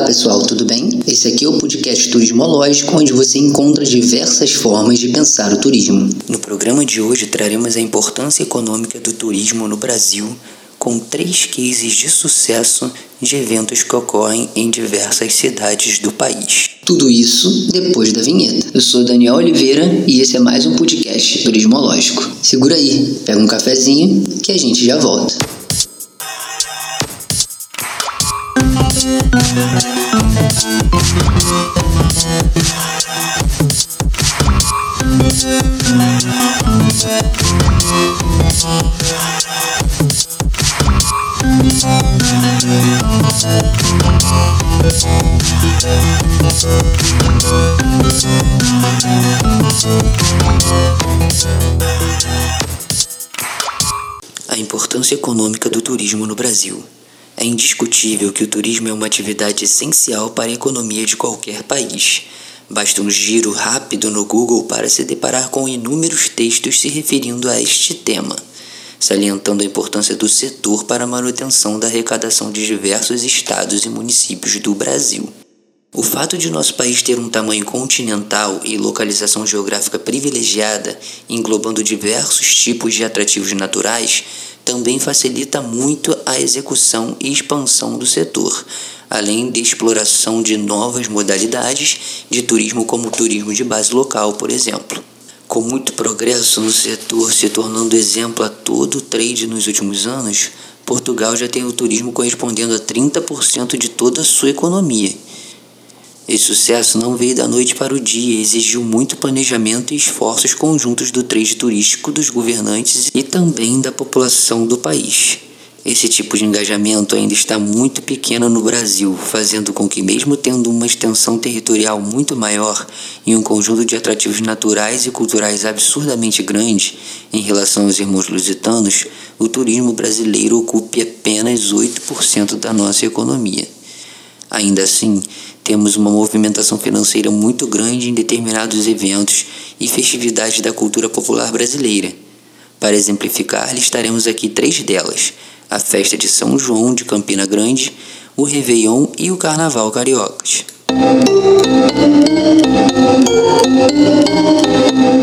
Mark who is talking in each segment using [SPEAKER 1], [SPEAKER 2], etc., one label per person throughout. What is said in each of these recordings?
[SPEAKER 1] Olá pessoal, tudo bem? Esse aqui é o podcast Turismológico, onde você encontra diversas formas de pensar o turismo. No programa de hoje traremos a importância econômica do turismo no Brasil, com três cases de sucesso de eventos que ocorrem em diversas cidades do país. Tudo isso depois da vinheta. Eu sou Daniel Oliveira e esse é mais um podcast Turismológico. Segura aí, pega um cafezinho que a gente já volta. A importância econômica do turismo no Brasil. É indiscutível que o turismo é uma atividade essencial para a economia de qualquer país. Basta um giro rápido no Google para se deparar com inúmeros textos se referindo a este tema, salientando a importância do setor para a manutenção da arrecadação de diversos estados e municípios do Brasil. O fato de nosso país ter um tamanho continental e localização geográfica privilegiada, englobando diversos tipos de atrativos naturais, também facilita muito a execução e expansão do setor, além de exploração de novas modalidades de turismo, como o turismo de base local, por exemplo. Com muito progresso no setor se tornando exemplo a todo o trade nos últimos anos, Portugal já tem o turismo correspondendo a 30% de toda a sua economia esse sucesso não veio da noite para o dia, exigiu muito planejamento e esforços conjuntos do trade turístico, dos governantes e também da população do país. Esse tipo de engajamento ainda está muito pequeno no Brasil, fazendo com que, mesmo tendo uma extensão territorial muito maior e um conjunto de atrativos naturais e culturais absurdamente grande em relação aos irmãos lusitanos, o turismo brasileiro ocupe apenas 8% da nossa economia. Ainda assim, temos uma movimentação financeira muito grande em determinados eventos e festividades da cultura popular brasileira. Para exemplificar, listaremos aqui três delas: a festa de São João de Campina Grande, o Réveillon e o Carnaval Cariocas.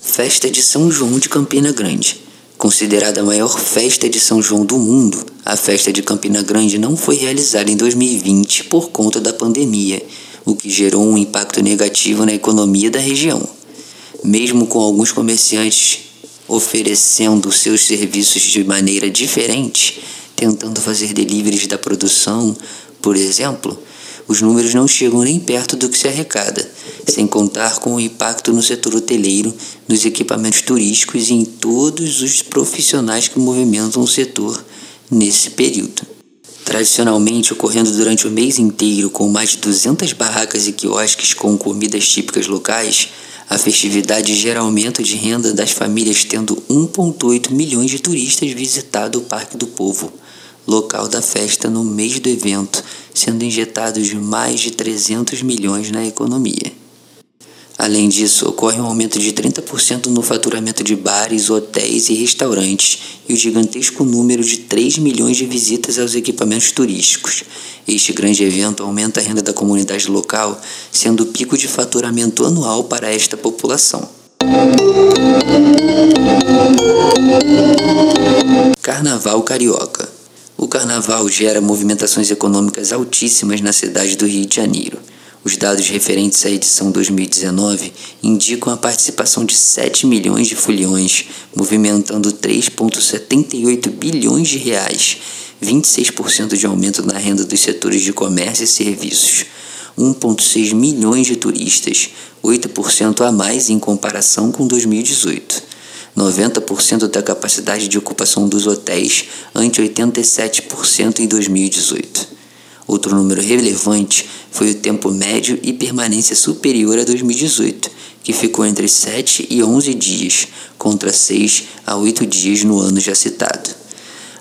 [SPEAKER 1] Festa de São João de Campina Grande. Considerada a maior festa de São João do mundo, a festa de Campina Grande não foi realizada em 2020 por conta da pandemia, o que gerou um impacto negativo na economia da região. Mesmo com alguns comerciantes oferecendo seus serviços de maneira diferente, tentando fazer deliveries da produção, por exemplo, os números não chegam nem perto do que se arrecada, sem contar com o impacto no setor hoteleiro, nos equipamentos turísticos e em todos os profissionais que movimentam o setor nesse período. Tradicionalmente ocorrendo durante o mês inteiro, com mais de 200 barracas e quiosques com comidas típicas locais, a festividade gera aumento de renda das famílias, tendo 1,8 milhões de turistas visitado o Parque do Povo local da festa no mês do evento, sendo injetados mais de 300 milhões na economia. Além disso, ocorre um aumento de 30% no faturamento de bares, hotéis e restaurantes e o gigantesco número de 3 milhões de visitas aos equipamentos turísticos. Este grande evento aumenta a renda da comunidade local, sendo o pico de faturamento anual para esta população. Carnaval Carioca o carnaval gera movimentações econômicas altíssimas na cidade do Rio de Janeiro. Os dados referentes à edição 2019 indicam a participação de 7 milhões de foliões, movimentando 3,78 bilhões de reais, 26% de aumento na renda dos setores de comércio e serviços, 1,6 milhões de turistas, 8% a mais em comparação com 2018. 90% da capacidade de ocupação dos hotéis, ante 87% em 2018. Outro número relevante foi o tempo médio e permanência superior a 2018, que ficou entre 7 e 11 dias, contra 6 a 8 dias no ano já citado.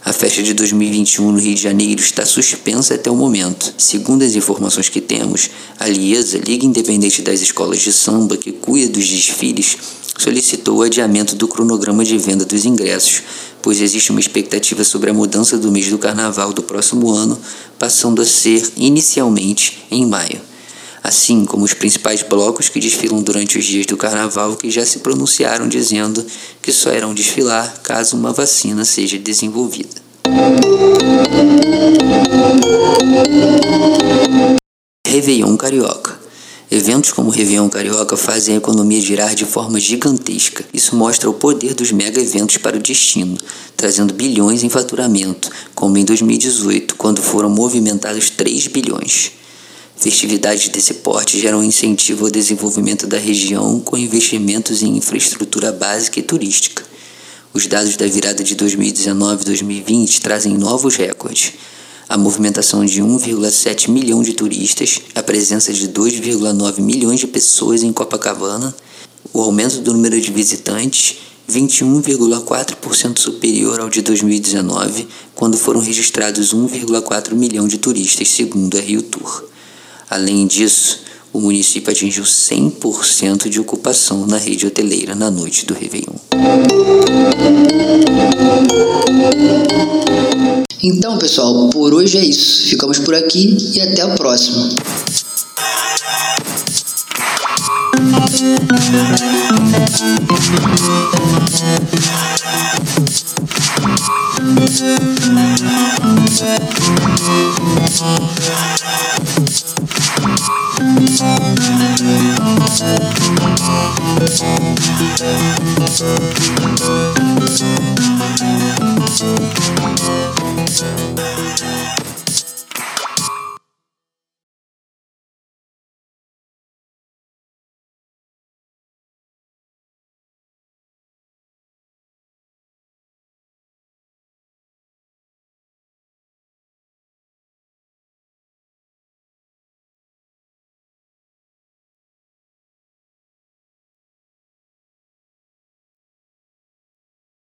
[SPEAKER 1] A festa de 2021 no Rio de Janeiro está suspensa até o momento. Segundo as informações que temos, a Liesa, Liga Independente das Escolas de Samba, que cuida dos desfiles, solicitou o adiamento do cronograma de venda dos ingressos pois existe uma expectativa sobre a mudança do mês do carnaval do próximo ano, passando a ser inicialmente em maio. Assim como os principais blocos que desfilam durante os dias do carnaval que já se pronunciaram dizendo que só irão desfilar caso uma vacina seja desenvolvida. Réveillon Carioca Eventos como o Réveillon Carioca fazem a economia girar de forma gigantesca. Isso mostra o poder dos mega eventos para o destino, trazendo bilhões em faturamento, como em 2018, quando foram movimentados 3 bilhões. Festividades desse porte geram incentivo ao desenvolvimento da região com investimentos em infraestrutura básica e turística. Os dados da virada de 2019 e 2020 trazem novos recordes a movimentação de 1,7 milhão de turistas, a presença de 2,9 milhões de pessoas em Copacabana, o aumento do número de visitantes 21,4% superior ao de 2019, quando foram registrados 1,4 milhão de turistas, segundo a Rio Tour. Além disso, o município atingiu 100% de ocupação na rede hoteleira na noite do Réveillon.
[SPEAKER 2] Então, pessoal, por hoje é isso. Ficamos por aqui e até a próxima.